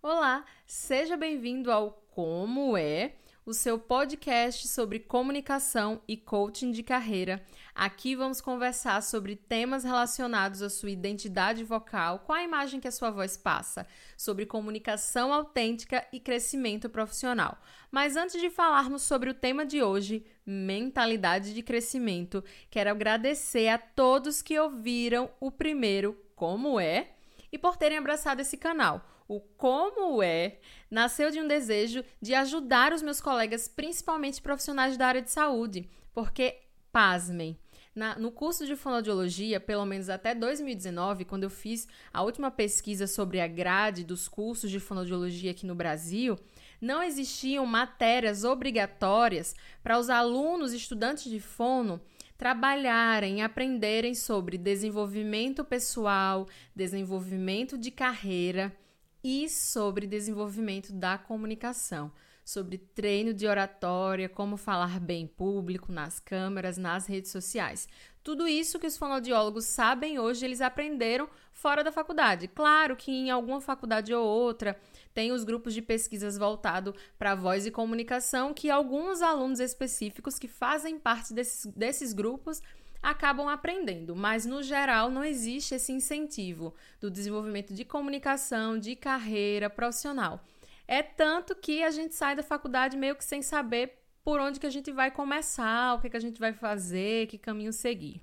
Olá, seja bem-vindo ao Como é, o seu podcast sobre comunicação e coaching de carreira. Aqui vamos conversar sobre temas relacionados à sua identidade vocal, qual a imagem que a sua voz passa, sobre comunicação autêntica e crescimento profissional. Mas antes de falarmos sobre o tema de hoje, mentalidade de crescimento, quero agradecer a todos que ouviram o primeiro Como é e por terem abraçado esse canal. O Como é nasceu de um desejo de ajudar os meus colegas, principalmente profissionais da área de saúde, porque, pasmem, na, no curso de fonoaudiologia, pelo menos até 2019, quando eu fiz a última pesquisa sobre a grade dos cursos de fonoaudiologia aqui no Brasil, não existiam matérias obrigatórias para os alunos estudantes de fono trabalharem, aprenderem sobre desenvolvimento pessoal, desenvolvimento de carreira e sobre desenvolvimento da comunicação, sobre treino de oratória, como falar bem público, nas câmeras, nas redes sociais. Tudo isso que os fonoaudiólogos sabem hoje, eles aprenderam fora da faculdade. Claro que em alguma faculdade ou outra tem os grupos de pesquisas voltado para voz e comunicação, que alguns alunos específicos que fazem parte desses, desses grupos acabam aprendendo, mas no geral não existe esse incentivo do desenvolvimento de comunicação, de carreira profissional. É tanto que a gente sai da faculdade meio que sem saber por onde que a gente vai começar, o que, que a gente vai fazer, que caminho seguir.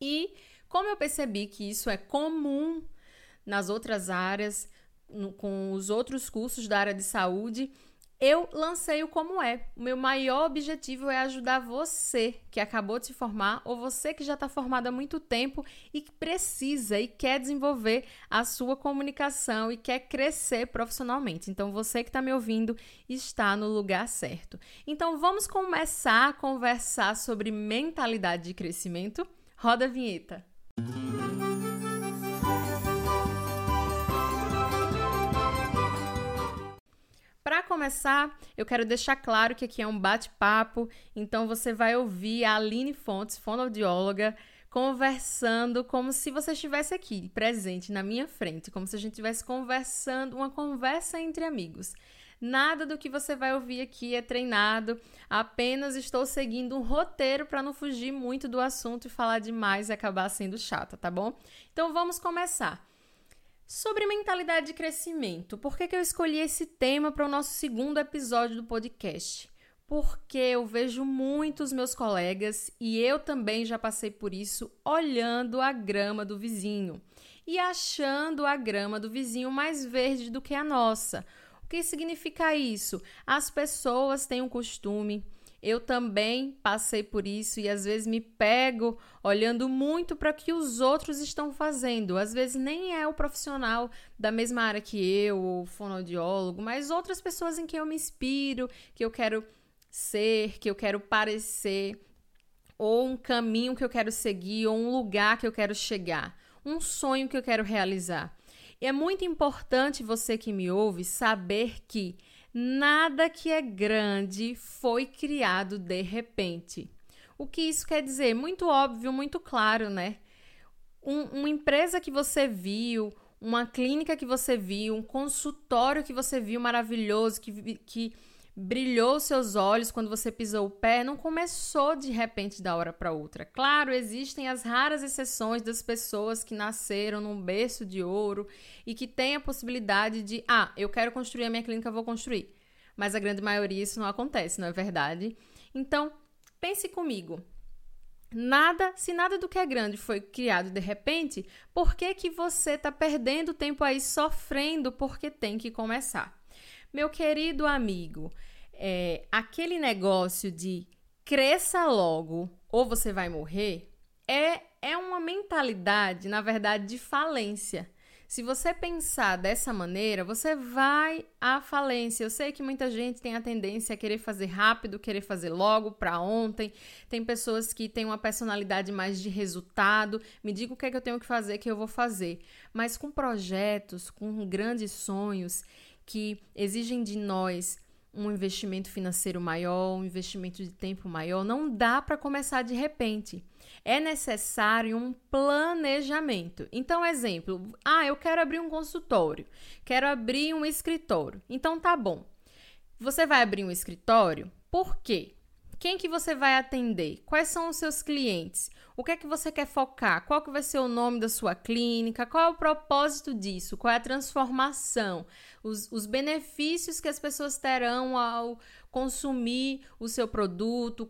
E como eu percebi que isso é comum nas outras áreas, no, com os outros cursos da área de saúde, eu lancei o Como É. O meu maior objetivo é ajudar você que acabou de se formar ou você que já está formado há muito tempo e que precisa e quer desenvolver a sua comunicação e quer crescer profissionalmente. Então, você que está me ouvindo está no lugar certo. Então, vamos começar a conversar sobre mentalidade de crescimento? Roda a vinheta. Para começar, eu quero deixar claro que aqui é um bate-papo, então você vai ouvir a Aline Fontes, fonoaudióloga, conversando como se você estivesse aqui, presente na minha frente, como se a gente estivesse conversando, uma conversa entre amigos. Nada do que você vai ouvir aqui é treinado, apenas estou seguindo um roteiro para não fugir muito do assunto e falar demais e acabar sendo chata, tá bom? Então vamos começar. Sobre mentalidade de crescimento, por que, que eu escolhi esse tema para o nosso segundo episódio do podcast? Porque eu vejo muitos meus colegas, e eu também já passei por isso, olhando a grama do vizinho e achando a grama do vizinho mais verde do que a nossa. O que significa isso? As pessoas têm um costume eu também passei por isso e às vezes me pego olhando muito para o que os outros estão fazendo. Às vezes nem é o profissional da mesma área que eu, o fonoaudiólogo, mas outras pessoas em quem eu me inspiro, que eu quero ser, que eu quero parecer, ou um caminho que eu quero seguir, ou um lugar que eu quero chegar, um sonho que eu quero realizar. E é muito importante você que me ouve saber que Nada que é grande foi criado de repente. O que isso quer dizer? Muito óbvio, muito claro, né? Um, uma empresa que você viu, uma clínica que você viu, um consultório que você viu maravilhoso, que, que brilhou seus olhos quando você pisou o pé, não começou de repente da hora para outra. Claro, existem as raras exceções das pessoas que nasceram num berço de ouro e que têm a possibilidade de, ah, eu quero construir a minha clínica, vou construir. Mas a grande maioria isso não acontece, não é verdade? Então, pense comigo. Nada, se nada do que é grande foi criado de repente, por que que você está perdendo tempo aí sofrendo porque tem que começar? Meu querido amigo, é, aquele negócio de cresça logo ou você vai morrer é, é uma mentalidade, na verdade, de falência. Se você pensar dessa maneira, você vai à falência. Eu sei que muita gente tem a tendência a querer fazer rápido, querer fazer logo, para ontem. Tem pessoas que têm uma personalidade mais de resultado. Me diga o que é que eu tenho que fazer, que eu vou fazer. Mas com projetos, com grandes sonhos, que exigem de nós um investimento financeiro maior, um investimento de tempo maior. Não dá para começar de repente. É necessário um planejamento. Então, exemplo, ah, eu quero abrir um consultório, quero abrir um escritório. Então, tá bom. Você vai abrir um escritório? Por quê? Quem que você vai atender? Quais são os seus clientes? O que é que você quer focar? Qual que vai ser o nome da sua clínica? Qual é o propósito disso? Qual é a transformação? Os, os benefícios que as pessoas terão ao consumir o seu produto,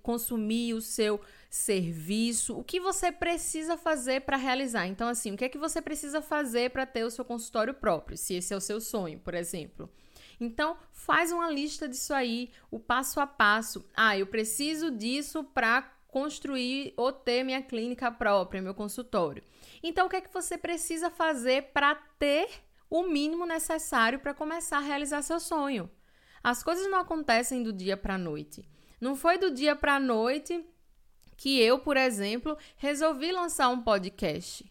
consumir o seu serviço, o que você precisa fazer para realizar. Então, assim, o que é que você precisa fazer para ter o seu consultório próprio, se esse é o seu sonho, por exemplo. Então, faz uma lista disso aí, o passo a passo. Ah, eu preciso disso para construir ou ter minha clínica própria, meu consultório. Então, o que é que você precisa fazer para ter o mínimo necessário para começar a realizar seu sonho? As coisas não acontecem do dia para a noite. Não foi do dia para a noite que eu, por exemplo, resolvi lançar um podcast.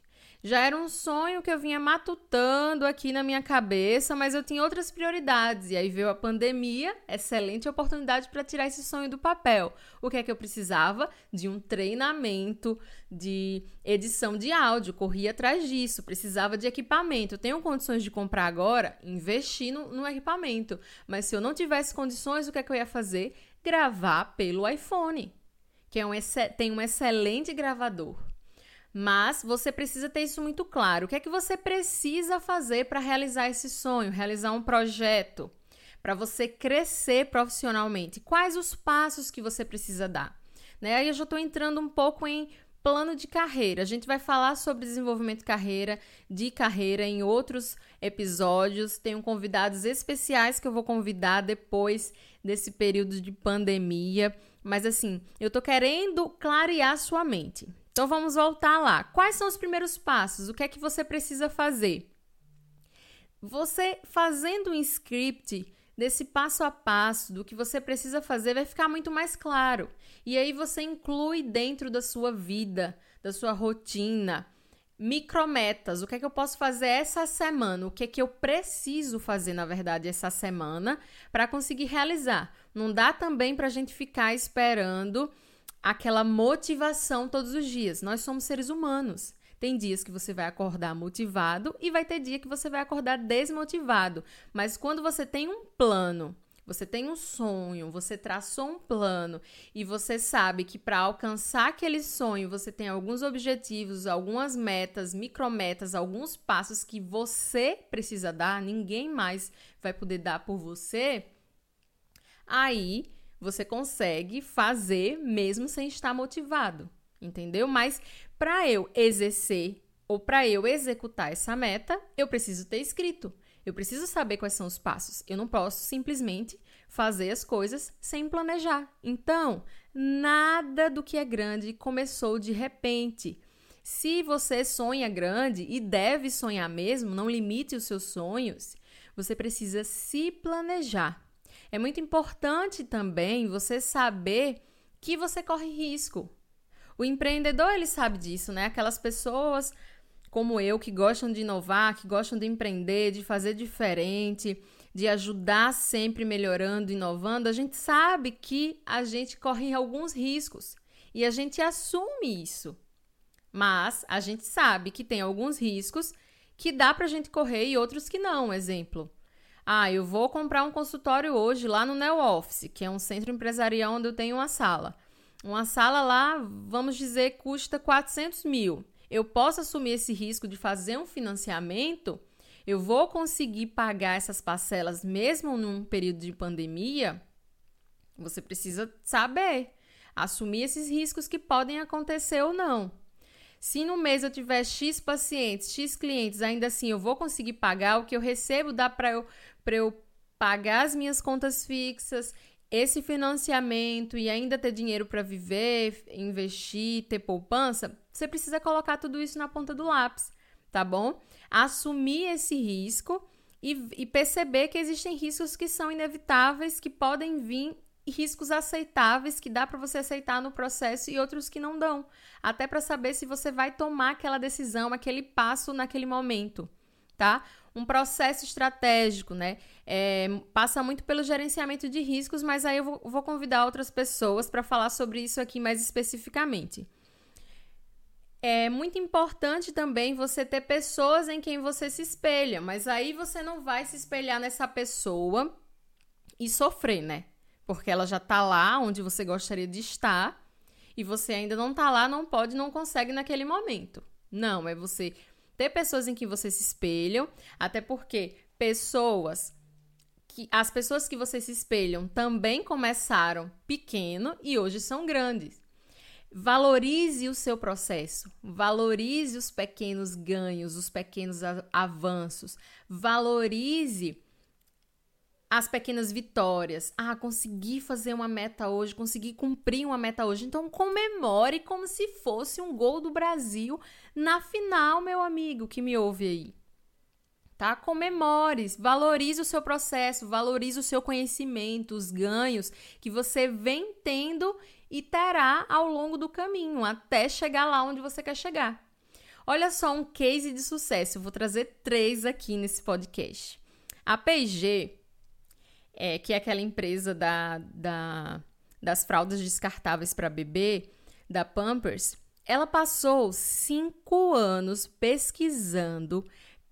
Já era um sonho que eu vinha matutando aqui na minha cabeça, mas eu tinha outras prioridades. E aí veio a pandemia, excelente oportunidade para tirar esse sonho do papel. O que é que eu precisava? De um treinamento de edição de áudio, corria atrás disso, precisava de equipamento. Tenho condições de comprar agora, investir no, no equipamento. Mas se eu não tivesse condições, o que é que eu ia fazer? Gravar pelo iPhone, que é um, tem um excelente gravador. Mas você precisa ter isso muito claro. O que é que você precisa fazer para realizar esse sonho, realizar um projeto, para você crescer profissionalmente? Quais os passos que você precisa dar? Né? Aí eu já estou entrando um pouco em plano de carreira. A gente vai falar sobre desenvolvimento de carreira, de carreira em outros episódios. Tenho convidados especiais que eu vou convidar depois desse período de pandemia. Mas assim, eu tô querendo clarear sua mente. Então vamos voltar lá. Quais são os primeiros passos? O que é que você precisa fazer? Você fazendo um script desse passo a passo do que você precisa fazer vai ficar muito mais claro. E aí você inclui dentro da sua vida, da sua rotina, micrometas. O que é que eu posso fazer essa semana? O que é que eu preciso fazer, na verdade, essa semana para conseguir realizar? Não dá também para a gente ficar esperando aquela motivação todos os dias. Nós somos seres humanos. Tem dias que você vai acordar motivado e vai ter dia que você vai acordar desmotivado. Mas quando você tem um plano, você tem um sonho, você traçou um plano e você sabe que para alcançar aquele sonho você tem alguns objetivos, algumas metas, micrometas, alguns passos que você precisa dar, ninguém mais vai poder dar por você. Aí você consegue fazer mesmo sem estar motivado, entendeu? Mas para eu exercer ou para eu executar essa meta, eu preciso ter escrito. Eu preciso saber quais são os passos. Eu não posso simplesmente fazer as coisas sem planejar. Então, nada do que é grande começou de repente. Se você sonha grande e deve sonhar mesmo, não limite os seus sonhos, você precisa se planejar. É muito importante também você saber que você corre risco. O empreendedor, ele sabe disso, né? Aquelas pessoas como eu que gostam de inovar, que gostam de empreender, de fazer diferente, de ajudar sempre melhorando, inovando, a gente sabe que a gente corre alguns riscos e a gente assume isso. Mas a gente sabe que tem alguns riscos que dá pra gente correr e outros que não. Exemplo, ah, eu vou comprar um consultório hoje lá no Neo Office, que é um centro empresarial onde eu tenho uma sala. Uma sala lá, vamos dizer, custa 400 mil. Eu posso assumir esse risco de fazer um financiamento? Eu vou conseguir pagar essas parcelas mesmo num período de pandemia? Você precisa saber, assumir esses riscos que podem acontecer ou não. Se no mês eu tiver X pacientes, X clientes, ainda assim eu vou conseguir pagar o que eu recebo, dá para eu para eu pagar as minhas contas fixas, esse financiamento e ainda ter dinheiro para viver, investir, ter poupança, você precisa colocar tudo isso na ponta do lápis, tá bom? Assumir esse risco e, e perceber que existem riscos que são inevitáveis, que podem vir riscos aceitáveis que dá para você aceitar no processo e outros que não dão, até para saber se você vai tomar aquela decisão, aquele passo naquele momento, tá? Um processo estratégico, né? É, passa muito pelo gerenciamento de riscos, mas aí eu vou, vou convidar outras pessoas para falar sobre isso aqui mais especificamente. É muito importante também você ter pessoas em quem você se espelha, mas aí você não vai se espelhar nessa pessoa e sofrer, né? Porque ela já tá lá onde você gostaria de estar e você ainda não tá lá, não pode, não consegue naquele momento. Não, é você ter pessoas em que você se espelham, até porque pessoas que as pessoas que você se espelham também começaram pequeno e hoje são grandes. Valorize o seu processo, valorize os pequenos ganhos, os pequenos avanços, valorize as pequenas vitórias. Ah, consegui fazer uma meta hoje, consegui cumprir uma meta hoje. Então comemore como se fosse um gol do Brasil na final, meu amigo que me ouve aí. Tá? Comemore, valorize o seu processo, valorize o seu conhecimento, os ganhos que você vem tendo e terá ao longo do caminho, até chegar lá onde você quer chegar. Olha só um case de sucesso, eu vou trazer três aqui nesse podcast. A P&G é, que é aquela empresa da, da, das fraldas descartáveis para bebê, da Pampers, ela passou cinco anos pesquisando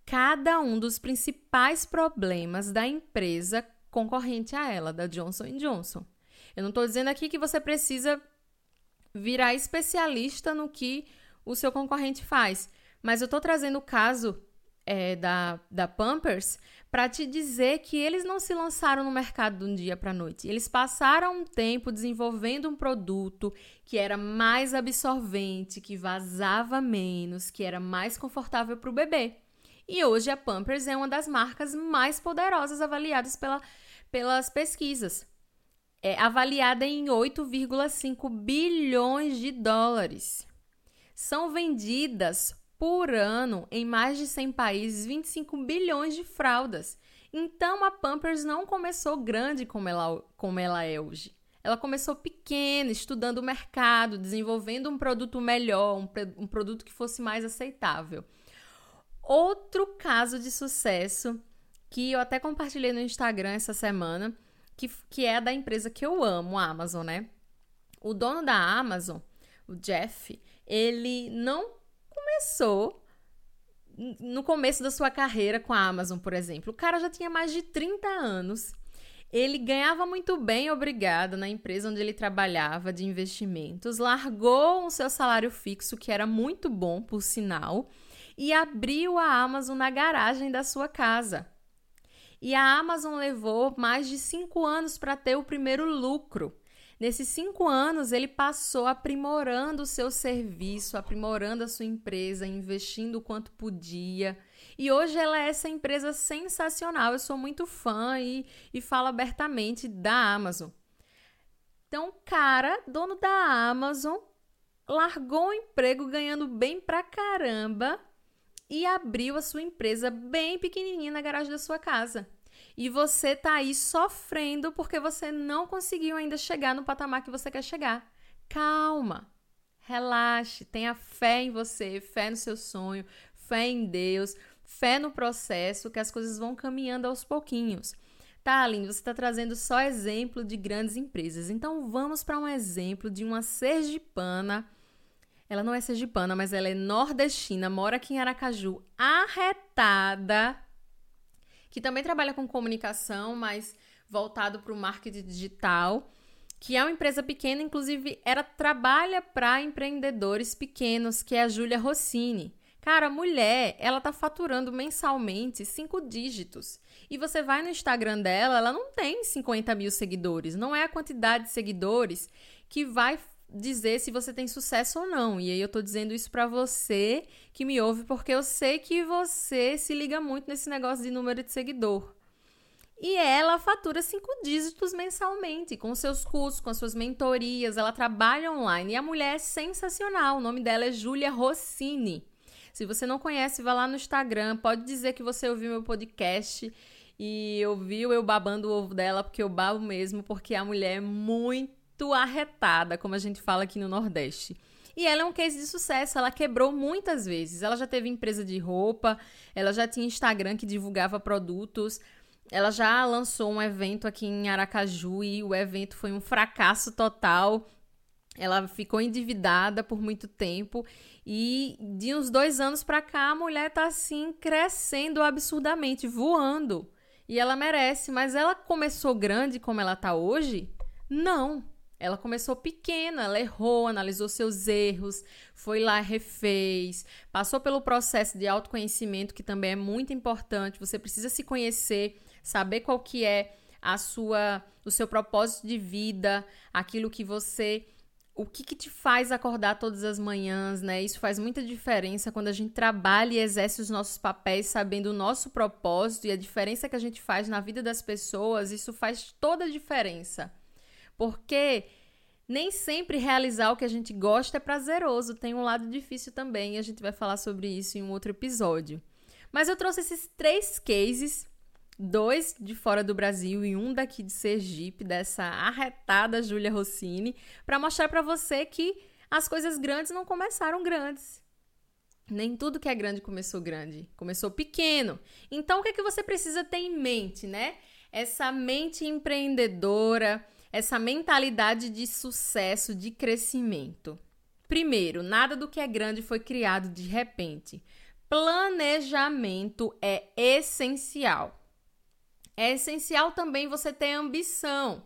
cada um dos principais problemas da empresa concorrente a ela, da Johnson Johnson. Eu não estou dizendo aqui que você precisa virar especialista no que o seu concorrente faz, mas eu estou trazendo o caso é, da, da Pampers para te dizer que eles não se lançaram no mercado de um dia para a noite. Eles passaram um tempo desenvolvendo um produto que era mais absorvente, que vazava menos, que era mais confortável para o bebê. E hoje a Pampers é uma das marcas mais poderosas avaliadas pela, pelas pesquisas. É avaliada em 8,5 bilhões de dólares. São vendidas por ano em mais de 100 países 25 bilhões de fraldas. Então a Pampers não começou grande como ela, como ela é hoje. Ela começou pequena, estudando o mercado, desenvolvendo um produto melhor, um, um produto que fosse mais aceitável. Outro caso de sucesso que eu até compartilhei no Instagram essa semana, que, que é da empresa que eu amo, a Amazon, né? O dono da Amazon, o Jeff, ele não começou no começo da sua carreira com a Amazon, por exemplo. O cara já tinha mais de 30 anos. Ele ganhava muito bem, obrigada, na empresa onde ele trabalhava de investimentos, largou o seu salário fixo, que era muito bom, por sinal, e abriu a Amazon na garagem da sua casa. E a Amazon levou mais de cinco anos para ter o primeiro lucro. Nesses cinco anos, ele passou aprimorando o seu serviço, aprimorando a sua empresa, investindo o quanto podia. E hoje ela é essa empresa sensacional. Eu sou muito fã e, e falo abertamente da Amazon. Então, cara, dono da Amazon, largou o emprego ganhando bem pra caramba e abriu a sua empresa bem pequenininha na garagem da sua casa e você tá aí sofrendo porque você não conseguiu ainda chegar no patamar que você quer chegar. Calma. Relaxe, tenha fé em você, fé no seu sonho, fé em Deus, fé no processo, que as coisas vão caminhando aos pouquinhos. Tá, Aline, você está trazendo só exemplo de grandes empresas. Então vamos para um exemplo de uma sergipana. Ela não é sergipana, mas ela é nordestina, mora aqui em Aracaju, arretada, que também trabalha com comunicação, mas voltado para o marketing digital, que é uma empresa pequena, inclusive ela trabalha para empreendedores pequenos, que é a Júlia Rossini. Cara, a mulher, ela tá faturando mensalmente cinco dígitos. E você vai no Instagram dela, ela não tem 50 mil seguidores. Não é a quantidade de seguidores que vai dizer se você tem sucesso ou não. E aí eu tô dizendo isso para você que me ouve porque eu sei que você se liga muito nesse negócio de número de seguidor. E ela fatura cinco dígitos mensalmente, com seus cursos, com as suas mentorias, ela trabalha online. E a mulher é sensacional. O nome dela é Júlia Rossini. Se você não conhece, vá lá no Instagram, pode dizer que você ouviu meu podcast e ouviu eu babando o ovo dela, porque eu babo mesmo, porque a mulher é muito muito arretada, como a gente fala aqui no Nordeste. E ela é um case de sucesso, ela quebrou muitas vezes. Ela já teve empresa de roupa, ela já tinha Instagram que divulgava produtos. Ela já lançou um evento aqui em Aracaju e o evento foi um fracasso total. Ela ficou endividada por muito tempo e de uns dois anos para cá a mulher tá assim crescendo absurdamente, voando. E ela merece, mas ela começou grande como ela tá hoje? Não. Ela começou pequena, ela errou, analisou seus erros, foi lá, refez, passou pelo processo de autoconhecimento, que também é muito importante. Você precisa se conhecer, saber qual que é a sua, o seu propósito de vida, aquilo que você o que, que, te faz acordar todas as manhãs, né? Isso faz muita diferença quando a gente trabalha e exerce os nossos papéis sabendo o nosso propósito e a diferença que a gente faz na vida das pessoas, isso faz toda a diferença. Porque nem sempre realizar o que a gente gosta é prazeroso, tem um lado difícil também, e a gente vai falar sobre isso em um outro episódio. Mas eu trouxe esses três cases dois de fora do Brasil e um daqui de Sergipe, dessa arretada Júlia Rossini, para mostrar para você que as coisas grandes não começaram grandes. Nem tudo que é grande começou grande, começou pequeno. Então o que é que você precisa ter em mente, né? Essa mente empreendedora, essa mentalidade de sucesso, de crescimento. Primeiro, nada do que é grande foi criado de repente. Planejamento é essencial. É essencial também você ter ambição.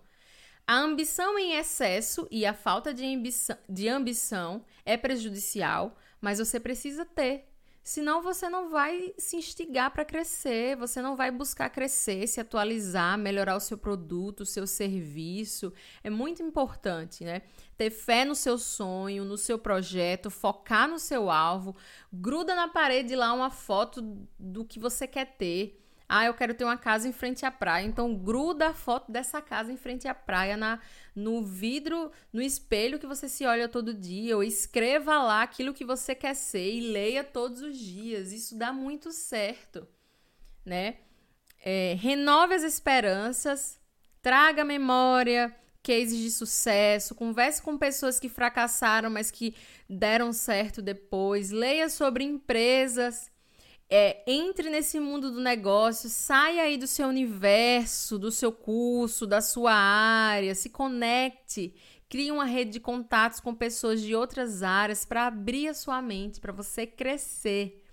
A ambição em excesso e a falta de ambição, de ambição é prejudicial, mas você precisa ter. Senão você não vai se instigar para crescer, você não vai buscar crescer, se atualizar, melhorar o seu produto, o seu serviço. É muito importante, né? Ter fé no seu sonho, no seu projeto, focar no seu alvo. Gruda na parede lá uma foto do que você quer ter ah, eu quero ter uma casa em frente à praia. Então gruda a foto dessa casa em frente à praia na no vidro, no espelho que você se olha todo dia, ou escreva lá aquilo que você quer ser e leia todos os dias. Isso dá muito certo, né? É, renove as esperanças, traga memória, cases de sucesso, converse com pessoas que fracassaram, mas que deram certo depois, leia sobre empresas é, entre nesse mundo do negócio, saia aí do seu universo, do seu curso, da sua área, se conecte, crie uma rede de contatos com pessoas de outras áreas para abrir a sua mente, para você crescer.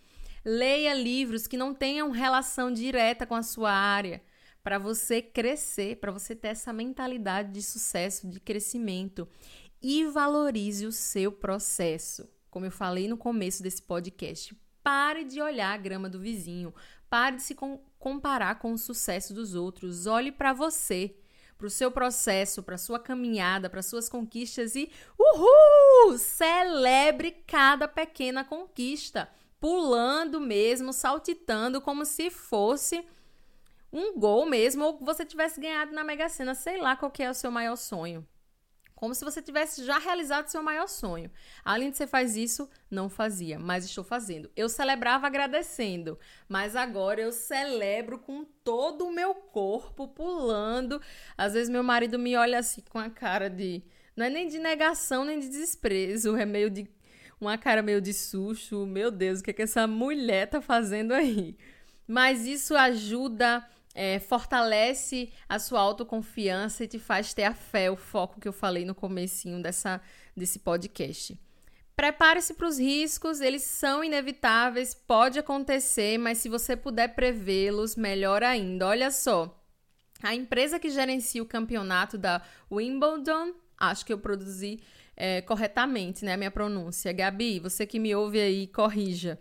Leia livros que não tenham relação direta com a sua área, para você crescer, para você ter essa mentalidade de sucesso, de crescimento. E valorize o seu processo. Como eu falei no começo desse podcast, Pare de olhar a grama do vizinho. Pare de se com comparar com o sucesso dos outros. Olhe para você, para o seu processo, para sua caminhada, para suas conquistas e uhul! Celebre cada pequena conquista, pulando mesmo, saltitando como se fosse um gol mesmo ou você tivesse ganhado na Mega Sena, sei lá qual é o seu maior sonho. Como se você tivesse já realizado seu maior sonho. Além de você faz isso, não fazia, mas estou fazendo. Eu celebrava agradecendo, mas agora eu celebro com todo o meu corpo pulando. Às vezes meu marido me olha assim com a cara de não é nem de negação nem de desprezo, é meio de uma cara meio de susto. Meu Deus, o que é que essa mulher tá fazendo aí? Mas isso ajuda é, fortalece a sua autoconfiança e te faz ter a fé, o foco que eu falei no comecinho dessa, desse podcast. Prepare-se para os riscos, eles são inevitáveis, pode acontecer, mas se você puder prevê-los, melhor ainda. Olha só, a empresa que gerencia o campeonato da Wimbledon, acho que eu produzi é, corretamente, né, a minha pronúncia. Gabi, você que me ouve aí, corrija.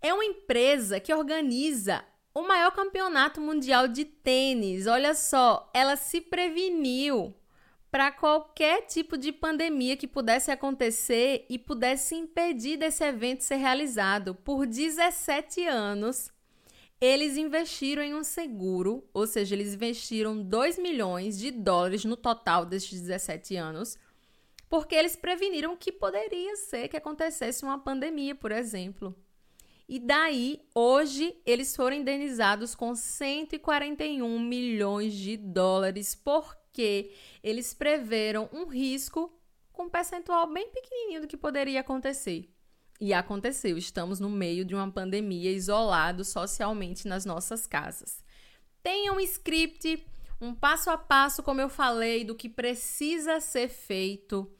É uma empresa que organiza o maior campeonato mundial de tênis. Olha só, ela se preveniu para qualquer tipo de pandemia que pudesse acontecer e pudesse impedir desse evento ser realizado. Por 17 anos, eles investiram em um seguro, ou seja, eles investiram 2 milhões de dólares no total destes 17 anos, porque eles preveniram que poderia ser que acontecesse uma pandemia, por exemplo. E daí, hoje, eles foram indenizados com 141 milhões de dólares porque eles preveram um risco com um percentual bem pequenininho do que poderia acontecer. E aconteceu, estamos no meio de uma pandemia, isolados socialmente nas nossas casas. Tenha um script, um passo a passo, como eu falei, do que precisa ser feito,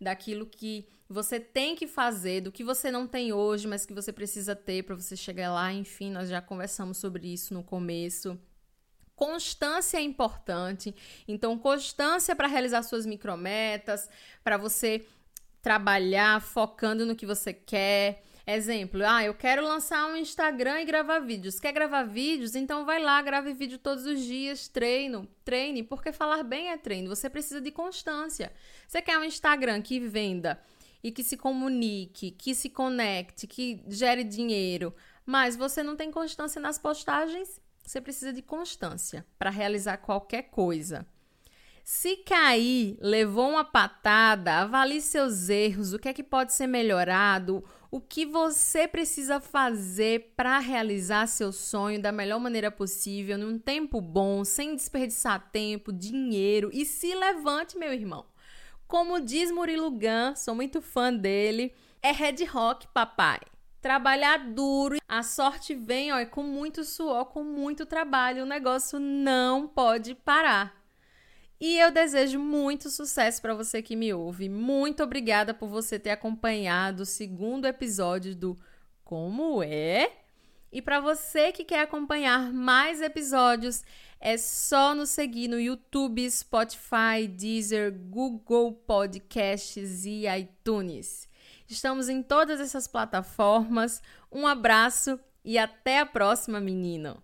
daquilo que você tem que fazer, do que você não tem hoje, mas que você precisa ter para você chegar lá. Enfim, nós já conversamos sobre isso no começo. Constância é importante. Então, constância para realizar suas micrometas, para você trabalhar focando no que você quer. Exemplo, ah, eu quero lançar um Instagram e gravar vídeos. Quer gravar vídeos? Então vai lá, grave vídeo todos os dias, treino, treine, porque falar bem é treino. Você precisa de constância. Você quer um Instagram que venda e que se comunique, que se conecte, que gere dinheiro, mas você não tem constância nas postagens? Você precisa de constância para realizar qualquer coisa. Se cair, levou uma patada, avalie seus erros, o que é que pode ser melhorado, o que você precisa fazer para realizar seu sonho da melhor maneira possível, num tempo bom, sem desperdiçar tempo, dinheiro e se levante, meu irmão. Como diz Murilo Gun, sou muito fã dele, é Red Rock, papai. Trabalhar duro, a sorte vem ó, com muito suor, com muito trabalho, o negócio não pode parar. E eu desejo muito sucesso para você que me ouve. Muito obrigada por você ter acompanhado o segundo episódio do Como é? E para você que quer acompanhar mais episódios, é só nos seguir no YouTube, Spotify, Deezer, Google Podcasts e iTunes. Estamos em todas essas plataformas. Um abraço e até a próxima, menino!